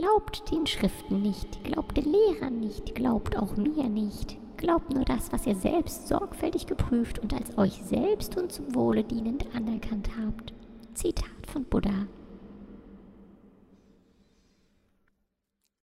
Glaubt den Schriften nicht, glaubt den Lehrern nicht, glaubt auch mir nicht. Glaubt nur das, was ihr selbst sorgfältig geprüft und als euch selbst und zum Wohle dienend anerkannt habt. Zitat von Buddha.